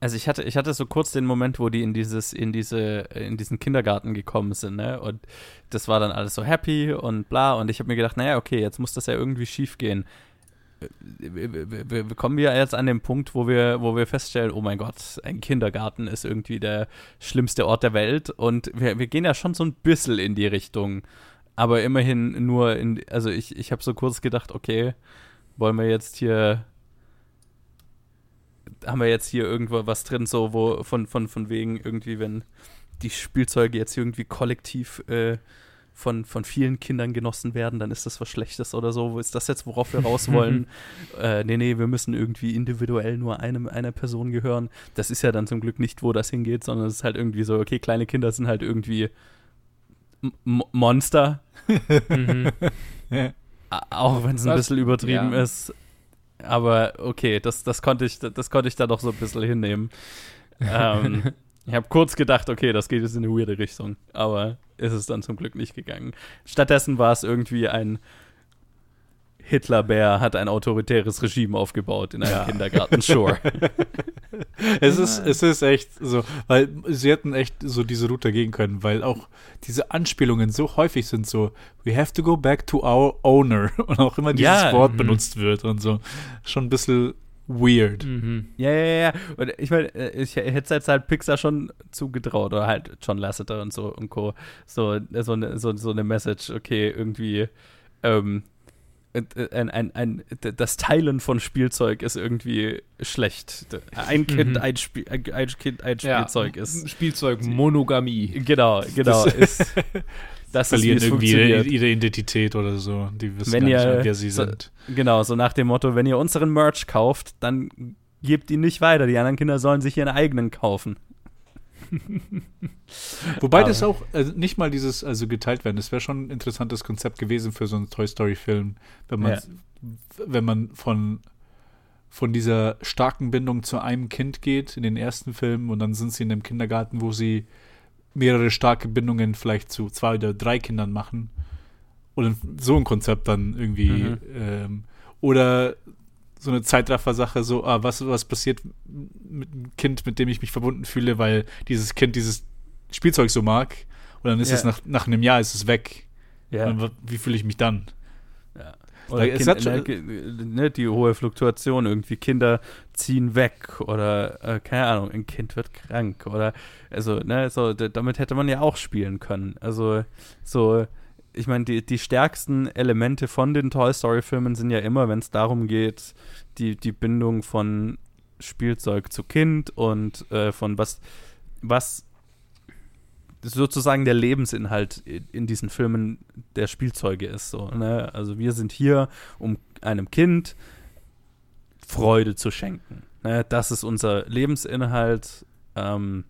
Also ich hatte, ich hatte so kurz den Moment, wo die in dieses, in diese, in diesen Kindergarten gekommen sind, ne? Und das war dann alles so happy und bla. Und ich habe mir gedacht, naja, okay, jetzt muss das ja irgendwie schief gehen wir, kommen wir jetzt an den Punkt, wo wir, wo wir feststellen, oh mein Gott, ein Kindergarten ist irgendwie der schlimmste Ort der Welt und wir, wir gehen ja schon so ein bisschen in die Richtung, aber immerhin nur in, also ich, ich habe so kurz gedacht, okay, wollen wir jetzt hier, haben wir jetzt hier irgendwo was drin, so wo von, von, von wegen irgendwie, wenn die Spielzeuge jetzt irgendwie kollektiv äh, von, von vielen Kindern genossen werden, dann ist das was Schlechtes oder so. Ist das jetzt, worauf wir raus wollen? äh, nee, nee, wir müssen irgendwie individuell nur einem, einer Person gehören. Das ist ja dann zum Glück nicht, wo das hingeht, sondern es ist halt irgendwie so, okay, kleine Kinder sind halt irgendwie M Monster. mhm. Auch wenn es ein bisschen übertrieben ja. ist. Aber okay, das, das, konnte ich, das konnte ich da doch so ein bisschen hinnehmen. ähm, ich habe kurz gedacht, okay, das geht jetzt in eine weirde Richtung. Aber ist es dann zum Glück nicht gegangen. Stattdessen war es irgendwie ein Hitlerbär hat ein autoritäres Regime aufgebaut in einem ja. Kindergarten. Sure. es ist, es ist echt so, weil sie hätten echt so diese Route gehen können, weil auch diese Anspielungen so häufig sind so, we have to go back to our owner und auch immer dieses ja. Wort mhm. benutzt wird und so. Schon ein bisschen weird. Mhm. Ja, ja, ja. Und ich meine, äh, ich hätte es jetzt halt Pixar schon zugetraut oder halt John Lasseter und so und Co. So, so, eine, so, so eine Message, okay, irgendwie, ähm, ein, ein, ein, das Teilen von Spielzeug ist irgendwie schlecht. Ein Kind, mhm. ein, Spiel, ein, Kind, ein Spielzeug ja, ist. Spielzeug, Monogamie. Genau, genau. ist, das verlieren irgendwie ihre, ihre, Identität oder so. Die wissen wenn ihr, nicht wer sie so, sind. Genau, so nach dem Motto, wenn ihr unseren Merch kauft, dann gebt ihn nicht weiter. Die anderen Kinder sollen sich ihren eigenen kaufen. Wobei Aber. das auch also nicht mal dieses, also geteilt werden, das wäre schon ein interessantes Konzept gewesen für so einen Toy Story-Film, wenn man, ja. wenn man von, von dieser starken Bindung zu einem Kind geht in den ersten Filmen und dann sind sie in einem Kindergarten, wo sie mehrere starke Bindungen vielleicht zu zwei oder drei Kindern machen. Oder so ein Konzept dann irgendwie. Mhm. Ähm, oder so eine Zeitraffer-Sache, so, ah, was, was passiert mit einem Kind, mit dem ich mich verbunden fühle, weil dieses Kind dieses Spielzeug so mag. Und dann ist ja. es nach, nach einem Jahr ist es weg. Ja. Und wie fühle ich mich dann? Ja. Oder kind, ne, ne, die hohe Fluktuation, irgendwie Kinder ziehen weg oder äh, keine Ahnung, ein Kind wird krank oder also, ne, so, damit hätte man ja auch spielen können. Also, so, ich meine, die, die stärksten Elemente von den Toy Story-Filmen sind ja immer, wenn es darum geht, die, die Bindung von Spielzeug zu Kind und äh, von was, was sozusagen der Lebensinhalt in diesen Filmen der Spielzeuge ist. So, ne? Also wir sind hier, um einem Kind Freude zu schenken. Ne? Das ist unser Lebensinhalt, ähm,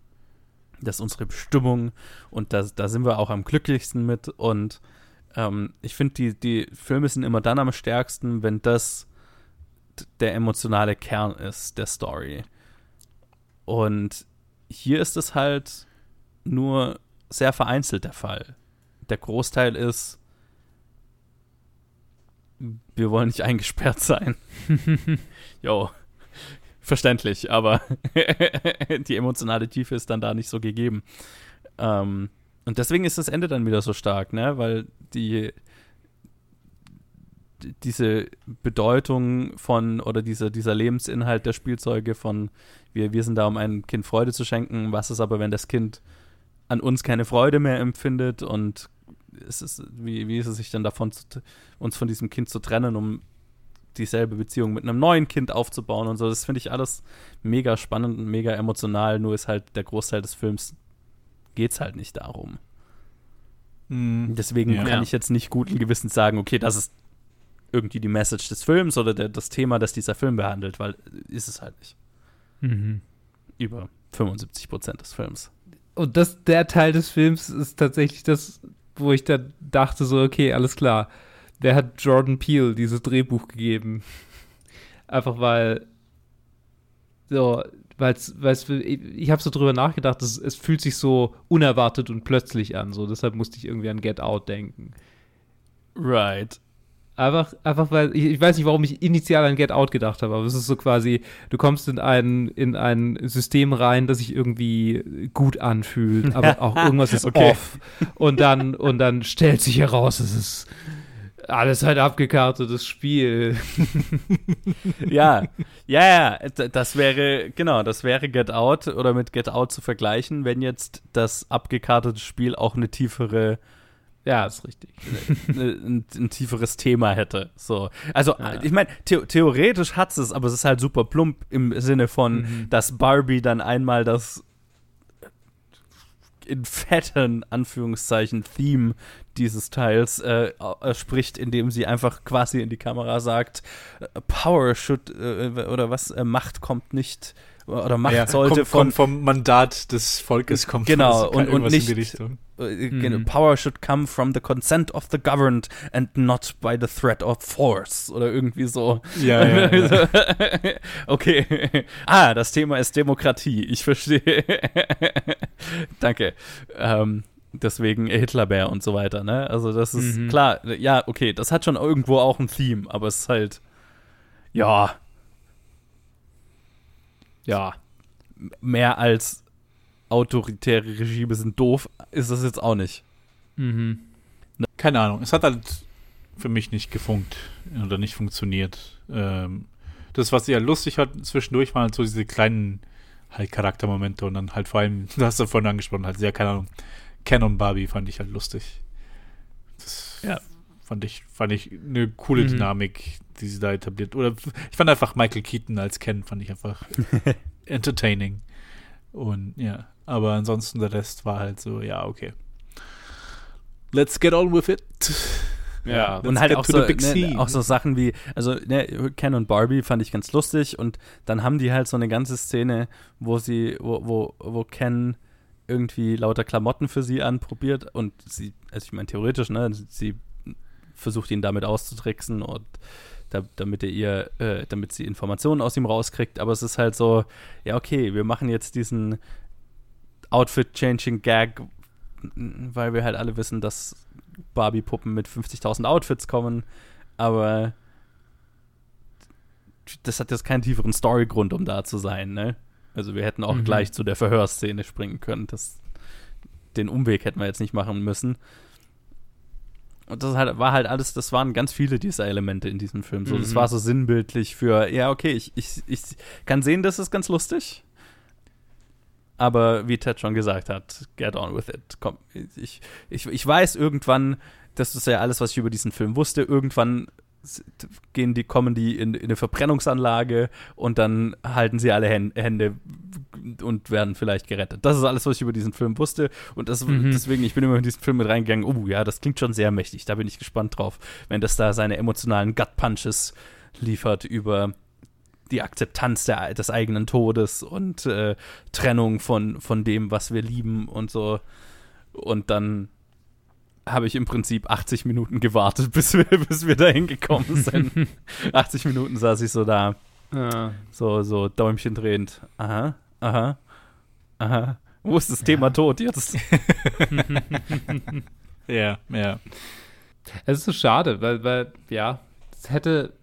das ist unsere Bestimmung und das, da sind wir auch am glücklichsten mit. Und ähm, ich finde, die, die Filme sind immer dann am stärksten, wenn das der emotionale Kern ist der Story. Und hier ist es halt nur sehr vereinzelt der Fall. Der Großteil ist, wir wollen nicht eingesperrt sein. jo, verständlich, aber die emotionale Tiefe ist dann da nicht so gegeben. Ähm, und deswegen ist das Ende dann wieder so stark, ne? Weil die diese Bedeutung von oder diese, dieser Lebensinhalt der Spielzeuge von wir, wir sind da, um einem Kind Freude zu schenken, was ist aber, wenn das Kind an uns keine Freude mehr empfindet und es ist, wie, wie ist es sich dann davon, zu, uns von diesem Kind zu trennen, um dieselbe Beziehung mit einem neuen Kind aufzubauen und so. Das finde ich alles mega spannend und mega emotional, nur ist halt der Großteil des Films geht es halt nicht darum. Mm, Deswegen ja. kann ich jetzt nicht guten Gewissens sagen, okay, das ist irgendwie die Message des Films oder der, das Thema, das dieser Film behandelt, weil ist es halt nicht. Mhm. Über 75 Prozent des Films und das, der Teil des Films ist tatsächlich das, wo ich dann dachte so, okay, alles klar. Wer hat Jordan Peele dieses Drehbuch gegeben? Einfach weil, so, weil es, ich habe so drüber nachgedacht, es, es fühlt sich so unerwartet und plötzlich an, so, deshalb musste ich irgendwie an Get Out denken. Right. Einfach, einfach weil, ich, ich, weiß nicht, warum ich initial an Get Out gedacht habe, aber es ist so quasi, du kommst in ein, in ein System rein, das sich irgendwie gut anfühlt, aber auch irgendwas ist okay. off. Und dann, und dann stellt sich heraus, es ist alles halt abgekartetes Spiel. ja, ja, ja, das wäre, genau, das wäre Get Out oder mit Get Out zu vergleichen, wenn jetzt das abgekartete Spiel auch eine tiefere ja, ist richtig. ein, ein, tieferes Thema hätte. So. Also, ja. ich meine, the theoretisch hat es, aber es ist halt super plump im Sinne von, mhm. dass Barbie dann einmal das in fetten Anführungszeichen Theme dieses Teils äh, spricht, indem sie einfach quasi in die Kamera sagt, Power should äh, oder was äh, Macht kommt nicht oder Macht ja, sollte kommt, von kommt vom Mandat des Volkes kommt genau und, und nicht mhm. Power should come from the consent of the governed and not by the threat of force oder irgendwie so. Ja, ja, ja. okay. Ah, das Thema ist Demokratie. Ich verstehe. Danke. Ähm, deswegen Hitlerbär und so weiter, ne? Also das ist mhm. klar, ja, okay, das hat schon irgendwo auch ein Theme, aber es ist halt ja ja mehr als autoritäre Regime sind doof, ist das jetzt auch nicht. Mhm. Keine Ahnung. Es hat halt für mich nicht gefunkt oder nicht funktioniert. Ähm, das, was eher lustig hat zwischendurch, waren halt so diese kleinen halt Charaktermomente und dann halt vor allem, du hast ja vorhin angesprochen, halt sehr, keine Ahnung, Canon Barbie fand ich halt lustig. Das ja. fand ich, fand ich eine coole mhm. Dynamik, die sie da etabliert. Oder ich fand einfach Michael Keaton als Ken, fand ich einfach entertaining. Und ja, aber ansonsten der Rest war halt so, ja, okay. Let's get on with it. Ja, und halt auch so, ne, auch so Sachen wie, also ne, Ken und Barbie fand ich ganz lustig und dann haben die halt so eine ganze Szene, wo sie, wo, wo, wo Ken irgendwie lauter Klamotten für sie anprobiert und sie, also ich meine theoretisch, ne, sie versucht ihn damit auszutricksen und da, damit er ihr, äh, damit sie Informationen aus ihm rauskriegt, aber es ist halt so, ja, okay, wir machen jetzt diesen Outfit-Changing-Gag, weil wir halt alle wissen, dass Barbie-Puppen mit 50.000 Outfits kommen, aber das hat jetzt keinen tieferen Storygrund, um da zu sein, ne? Also wir hätten auch mhm. gleich zu der Verhörszene springen können. Das, den Umweg hätten wir jetzt nicht machen müssen. Und das halt, war halt alles, das waren ganz viele dieser Elemente in diesem Film. So, mhm. Das war so sinnbildlich für, ja, okay, ich, ich, ich kann sehen, das ist ganz lustig. Aber wie Ted schon gesagt hat, get on with it. Komm, ich, ich, ich weiß irgendwann, das ist ja alles, was ich über diesen Film wusste, irgendwann gehen die, kommen die in, in eine Verbrennungsanlage und dann halten sie alle Hände und werden vielleicht gerettet. Das ist alles, was ich über diesen Film wusste. Und das, mhm. deswegen, ich bin immer in diesen Film mit reingegangen, oh ja, das klingt schon sehr mächtig. Da bin ich gespannt drauf, wenn das da seine emotionalen Gut-Punches liefert über die Akzeptanz der, des eigenen Todes und äh, Trennung von, von dem, was wir lieben und so. Und dann habe ich im Prinzip 80 Minuten gewartet, bis wir, bis wir dahin gekommen sind. 80 Minuten saß ich so da. Ja. So, so Däumchen drehend. Aha, aha, aha. Wo ist das ja. Thema Tod jetzt? ja, ja. Es ist so schade, weil, weil, ja, es hätte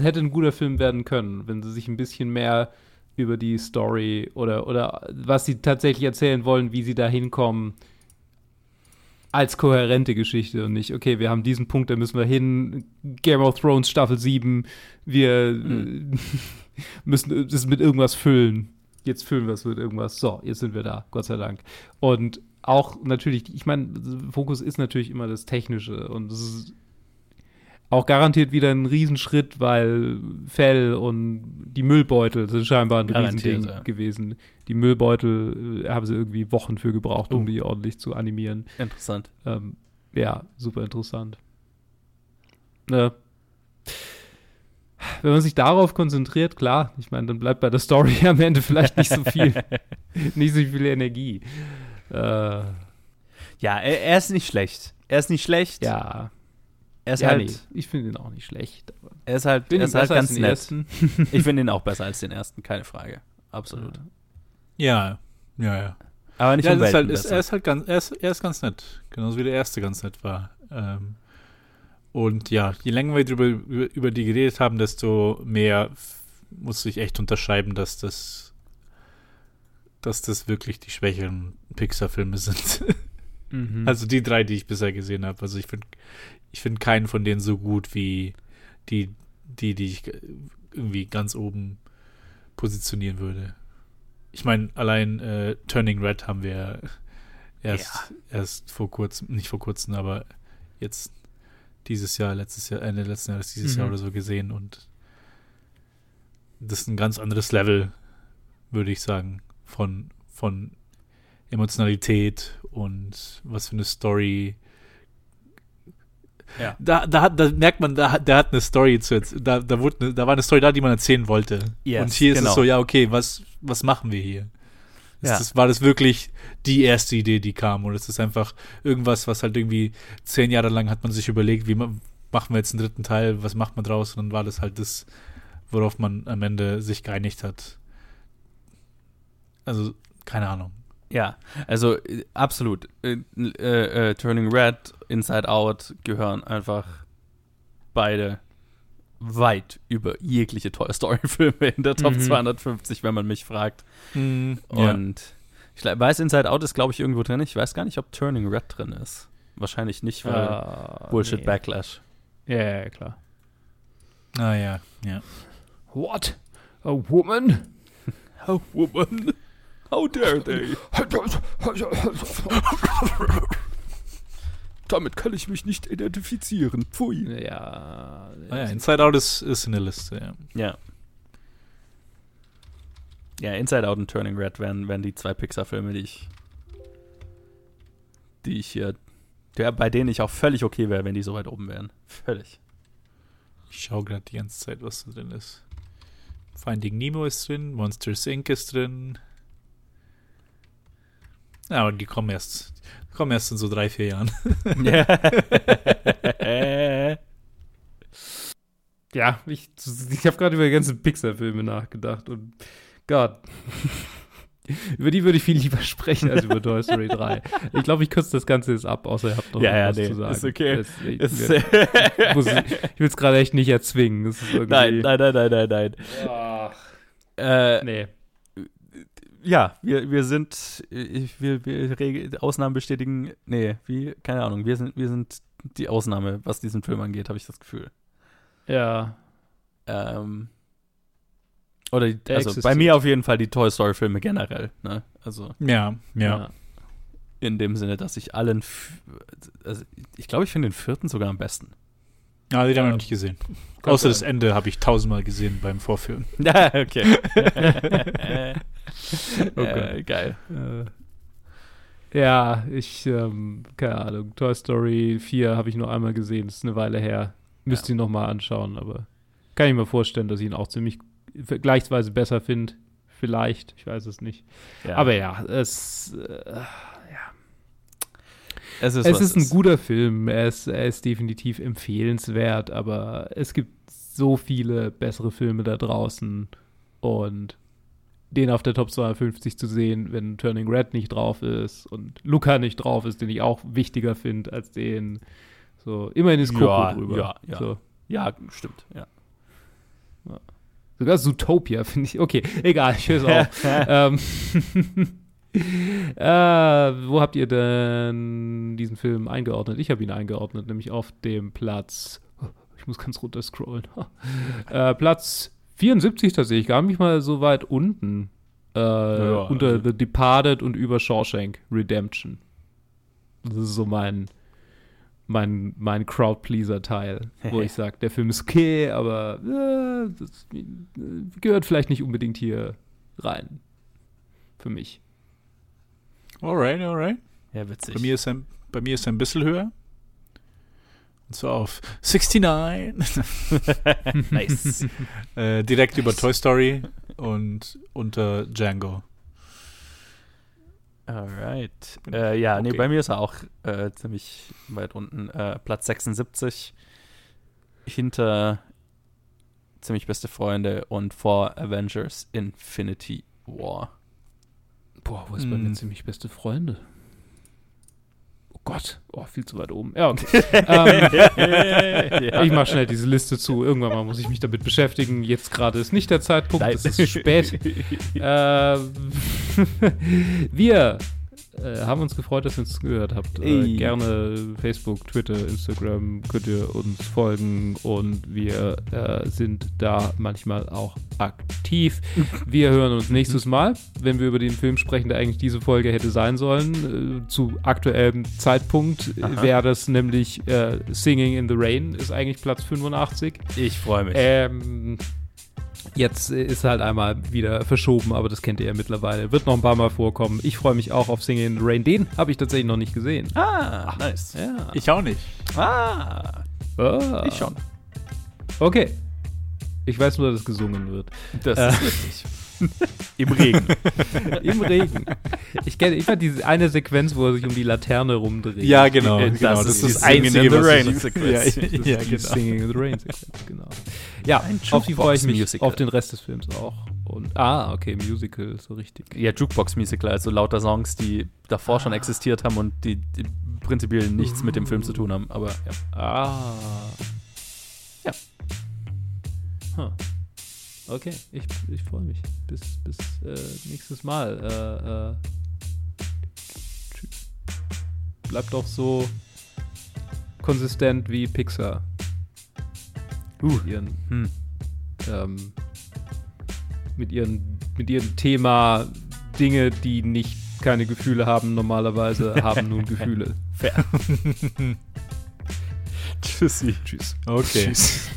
hätte ein guter Film werden können, wenn sie sich ein bisschen mehr über die Story oder, oder was sie tatsächlich erzählen wollen, wie sie da hinkommen, als kohärente Geschichte und nicht, okay, wir haben diesen Punkt, da müssen wir hin, Game of Thrones Staffel 7, wir mhm. müssen das mit irgendwas füllen. Jetzt füllen wir es mit irgendwas. So, jetzt sind wir da, Gott sei Dank. Und auch natürlich, ich meine, Fokus ist natürlich immer das Technische und es ist auch garantiert wieder ein Riesenschritt, weil Fell und die Müllbeutel sind scheinbar ein garantiert, Riesending ja. gewesen. Die Müllbeutel äh, haben sie irgendwie Wochen für gebraucht, um uh. die ordentlich zu animieren. Interessant. Ähm, ja, super interessant. Ne. Wenn man sich darauf konzentriert, klar, ich meine, dann bleibt bei der Story am Ende vielleicht nicht so viel, nicht so viel Energie. Äh, ja, er, er ist nicht schlecht. Er ist nicht schlecht. Ja. Er ist ja, halt. Nee, ich finde ihn auch nicht schlecht. er ist halt, er ist halt ganz nett. ich finde ihn auch besser als den ersten, keine Frage. Absolut. Ja, ja, ja. Aber nicht ja, ist halt, ist, er ist halt ganz, er ist, er ist ganz nett. Genauso wie der erste ganz nett war. Ähm, und ja, je länger wir drüber, über, über die geredet haben, desto mehr muss ich echt unterschreiben, dass das, dass das wirklich die schwächeren Pixar-Filme sind. mhm. Also die drei, die ich bisher gesehen habe. Also ich finde, ich finde keinen von denen so gut wie die, die, die ich irgendwie ganz oben positionieren würde. Ich meine, allein äh, Turning Red haben wir erst, ja. erst vor kurzem, nicht vor kurzem, aber jetzt dieses Jahr, letztes Jahr, Ende letzten Jahres, dieses mhm. Jahr oder so gesehen und das ist ein ganz anderes Level, würde ich sagen, von, von Emotionalität und was für eine Story ja. Da, da, da merkt man, da, der hat eine Story zu da, da, wurde eine, da war eine Story da, die man erzählen wollte. Yes, und hier genau. ist es genau. so, ja, okay, was, was machen wir hier? Ja. Das, war das wirklich die erste Idee, die kam? Oder ist das einfach irgendwas, was halt irgendwie zehn Jahre lang hat man sich überlegt, wie man, machen wir jetzt einen dritten Teil, was macht man draus? Und dann war das halt das, worauf man am Ende sich geeinigt hat. Also, keine Ahnung. Ja, also äh, absolut. Äh, äh, äh, Turning Red, Inside Out gehören einfach beide weit über jegliche Toy Story-Filme in der Top mhm. 250, wenn man mich fragt. Mhm, Und ja. ich weiß, Inside Out ist, glaube ich, irgendwo drin. Ich weiß gar nicht, ob Turning Red drin ist. Wahrscheinlich nicht, weil uh, Bullshit nee. Backlash. Ja, ja, klar. Ah ja, ja. What? A woman? A woman? How dare they? Damit kann ich mich nicht identifizieren. Pfui. Ja. Ah ja Inside Out ist, ist in der Liste, ja. Ja. Ja, Inside Out und Turning Red wären, wären die zwei Pixar-Filme, die ich, die ich hier Der, bei denen ich auch völlig okay wäre, wenn die so weit oben wären. Völlig. Ich schaue gerade die ganze Zeit, was da drin ist. Finding Nemo ist drin, Monsters Inc. ist drin. Ja, und die kommen erst, kommen erst in so drei, vier Jahren. ja, ich, ich habe gerade über die ganzen Pixar-Filme nachgedacht und Gott. über die würde ich viel lieber sprechen als über Toy Story 3. Ich glaube, ich kürze das Ganze jetzt ab, außer ihr habt noch ja, ja, was nee, zu sagen. Ist okay. Das, ich Ist- ich will es gerade echt nicht erzwingen. Nein, nein, nein, nein, nein, nein. Ach, Äh, nee. Ja, wir, wir sind, wir, wir Ausnahmen bestätigen, nee, wie, keine Ahnung, wir sind, wir sind die Ausnahme, was diesen Film angeht, habe ich das Gefühl. Ja. Ähm, oder, die, also bei existiert. mir auf jeden Fall die Toy Story Filme generell, ne, also ja, ja. in dem Sinne, dass ich allen, also ich glaube, ich finde den vierten sogar am besten. Ja, die haben wir Ja. noch nicht gesehen. Außer das. Ende habe ich tausendmal gesehen beim Vorführen. Ja, okay. Okay. äh, geil. Äh, ja, ich, ähm, keine Ahnung, Toy Story 4 habe ich nur einmal gesehen, das ist eine Weile her. Müsst Ja. ihr nochmal anschauen, aber kann ich mir vorstellen, dass ich ihn auch ziemlich vergleichsweise besser finde. Vielleicht, ich weiß es nicht. Ja. Aber ja, es, äh, es ist, es ist ein es guter Film. Er ist, er ist definitiv empfehlenswert, aber es gibt so viele bessere Filme da draußen und den auf der Top 250 zu sehen, wenn Turning Red nicht drauf ist und Luca nicht drauf ist, den ich auch wichtiger finde als den. So, immerhin ist Coco Ja, drüber. ja, ja. So. Ja, stimmt, ja. Sogar Zootopia finde ich. Okay, egal, ich höre es auf. ähm, äh, wo habt ihr denn diesen Film eingeordnet? Ich habe ihn eingeordnet, nämlich auf dem Platz. Ich muss ganz runter scrollen. äh, Platz 74 tatsächlich, gar nicht mal so weit unten. Äh, Ja, unter also- The Departed und über Shawshank Redemption. Das ist so mein, mein, mein Crowdpleaser-Teil, wo ich sage, der Film ist okay, aber äh, das äh, gehört vielleicht nicht unbedingt hier rein. Für mich. Alright, alright. Ja, witzig. Bei mir ist er, bei mir ist er ein bisschen höher. Und zwar auf 69. nice. äh, direkt über Toy Story und unter Django. Alright. Äh, ja, nee, Okay. bei mir ist er auch äh, ziemlich weit unten. Äh, Platz 76 hinter ziemlich beste Freunde und vor Avengers Infinity War. Boah, wo ist bei mir Mm. ziemlich beste Freunde? Gott, oh, viel zu weit oben. Ja, okay. ähm. Ich mache schnell diese Liste zu. Irgendwann mal muss ich mich damit beschäftigen. Jetzt gerade ist nicht der Zeitpunkt, Nein. es ist spät. äh, wir äh, haben uns gefreut, dass ihr uns gehört habt. Äh, gerne Facebook, Twitter, Instagram könnt ihr uns folgen und wir äh, sind da manchmal auch aktiv. Wir hören uns nächstes Mal, wenn wir über den Film sprechen, der eigentlich diese Folge hätte sein sollen. Äh, zu aktuellem Zeitpunkt wäre das nämlich äh, Singing in the Rain, ist eigentlich Platz 85. Ich freue mich. Ähm, jetzt ist halt einmal wieder verschoben, aber das kennt ihr ja mittlerweile. Wird noch ein paar Mal vorkommen. Ich freue mich auch auf Singing in the Rain. Den habe ich tatsächlich noch nicht gesehen. ah, nice. Ja. Ich auch nicht. Ah, Ah. ich schon. Okay. Ich weiß nur, dass es gesungen wird. Das Äh. ist richtig. Im Regen. Im Regen. Ich kenne immer diese eine Sequenz, wo er sich um die Laterne rumdreht. Ja, genau. Äh, genau. das Das ist die das Singing in Einzige, the was Rain ich, Sequenz. ja, Das ja, die genau. Singing in the Rain Sequenz, genau. Ja, Ein auf die freue ich mich. Jukebox-Musical. Auf den Rest des Films auch. Und, ah, okay, Musical, so richtig. Ja, Jukebox-Musical, also lauter Songs, die davor schon existiert haben und die, die prinzipiell nichts mit dem Film zu tun haben. Aber ja. Ah. Ja. Huh. Okay, ich, ich freue mich. Bis, bis äh, nächstes Mal. Äh, äh, tschüss. Bleibt doch so konsistent wie Pixar. Uh. Mit ihren, Hm. ähm, mit ihren, mit ihrem Thema Dinge, die nicht keine Gefühle haben, normalerweise haben nun Gefühle. Fair. Tschüssi. Tschüss. Okay. Tschüss.